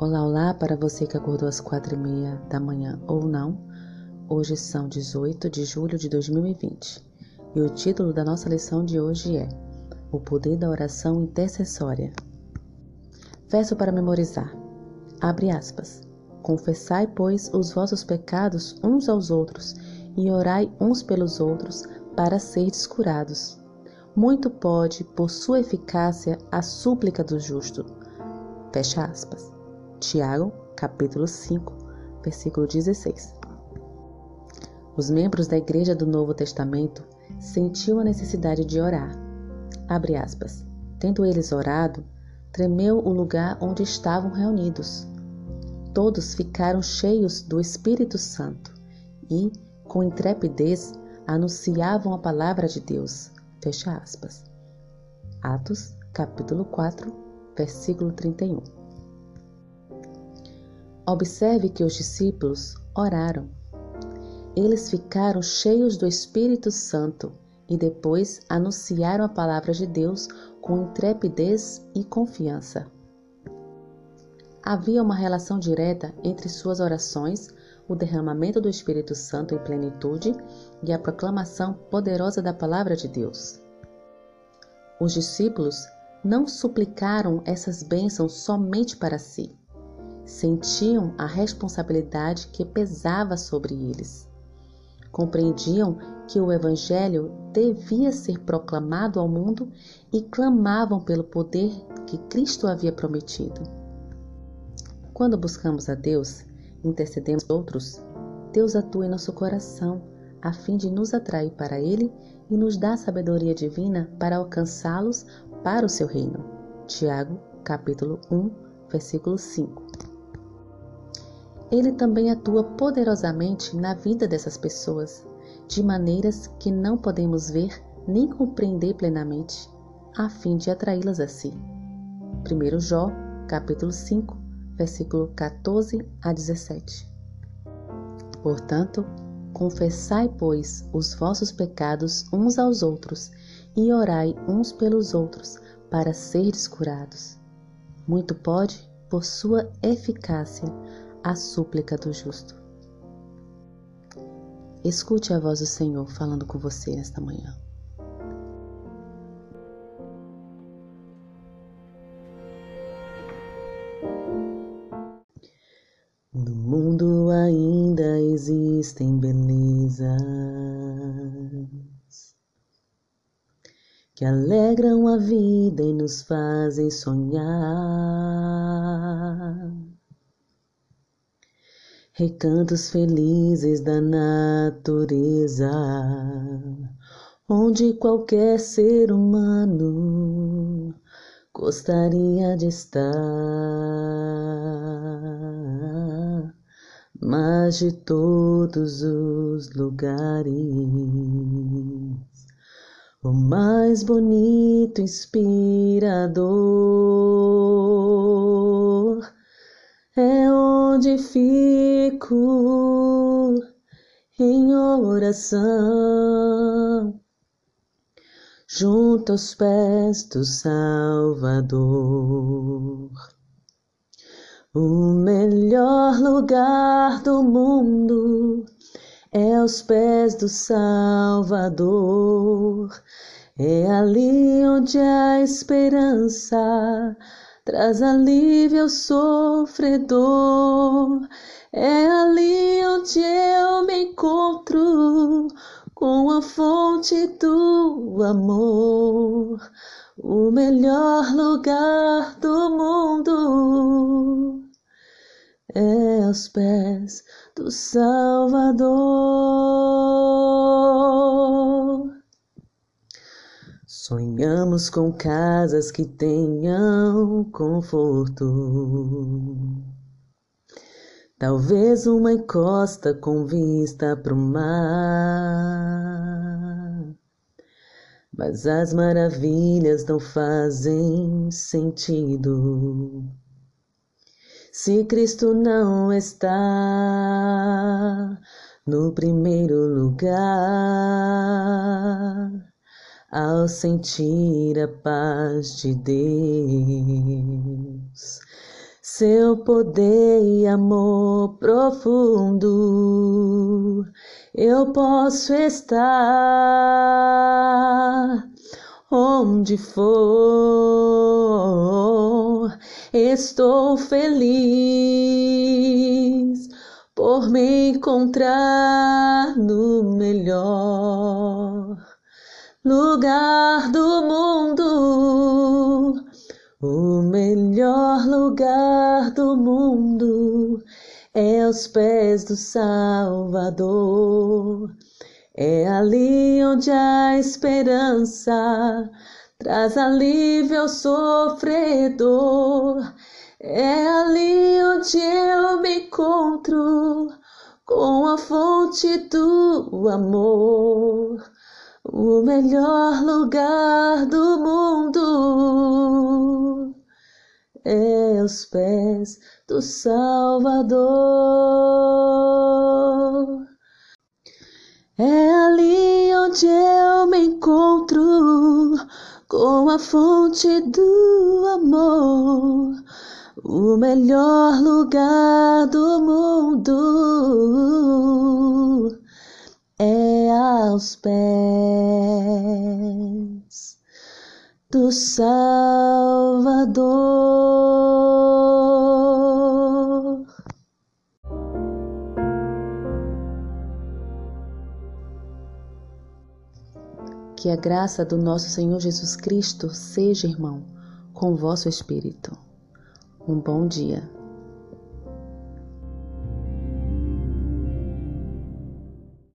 Olá, olá para você que acordou às quatro e meia da manhã ou não. Hoje são 18 de julho de 2020 e o título da nossa lição de hoje é O Poder da Oração Intercessória. Verso para memorizar. Abre aspas. Confessai, pois, os vossos pecados uns aos outros e orai uns pelos outros para seres curados. Muito pode, por sua eficácia, a súplica do justo. Fecha aspas. Tiago, capítulo 5, versículo 16. Os membros da Igreja do Novo Testamento sentiam a necessidade de orar. Abre aspas. Tendo eles orado, tremeu o lugar onde estavam reunidos. Todos ficaram cheios do Espírito Santo e, com intrepidez, anunciavam a palavra de Deus. Fecha aspas. Atos, capítulo 4, versículo 31. Observe que os discípulos oraram. Eles ficaram cheios do Espírito Santo e depois anunciaram a palavra de Deus com intrepidez e confiança. Havia uma relação direta entre suas orações, o derramamento do Espírito Santo em plenitude e a proclamação poderosa da palavra de Deus. Os discípulos não suplicaram essas bênçãos somente para si sentiam a responsabilidade que pesava sobre eles. Compreendiam que o Evangelho devia ser proclamado ao mundo e clamavam pelo poder que Cristo havia prometido. Quando buscamos a Deus, intercedemos outros, Deus atua em nosso coração a fim de nos atrair para Ele e nos dar sabedoria divina para alcançá-los para o seu reino. Tiago, capítulo 1, versículo 5 ele também atua poderosamente na vida dessas pessoas, de maneiras que não podemos ver nem compreender plenamente, a fim de atraí-las a si. 1 Jó, capítulo 5, versículo 14 a 17. Portanto, confessai, pois, os vossos pecados uns aos outros e orai uns pelos outros para seres curados. Muito pode, por sua eficácia, a súplica do justo. Escute a voz do Senhor falando com você nesta manhã. No mundo ainda existem belezas que alegram a vida e nos fazem sonhar recantos felizes da natureza, onde qualquer ser humano gostaria de estar, mas de todos os lugares. O mais bonito, inspirador onde fico em oração, junto aos pés do Salvador. O melhor lugar do mundo é aos pés do Salvador. É ali onde a esperança traz alívio ao sofredor. É ali onde eu me encontro com a fonte do amor, o melhor lugar do mundo. É aos pés do Salvador. Sonhamos com casas que tenham conforto. Talvez uma encosta com vista para o mar. Mas as maravilhas não fazem sentido. Se Cristo não está no primeiro lugar ao sentir a paz de Deus. seu poder e amor profundo. Eu posso estar onde for, estou feliz por me encontrar no melhor lugar do mundo, o melhor lugar do mundo é aos pés do Salvador. É ali onde a esperança traz alívio ao sofredor. É ali onde eu me encontro com a fonte do amor, o melhor lugar do mundo é aos pés do Salvador. É ali onde eu me encontro com a fonte do amor, o melhor lugar do mundo aos pés do Salvador. Que a graça do nosso Senhor Jesus Cristo seja, irmão, com vosso espírito. Um bom dia.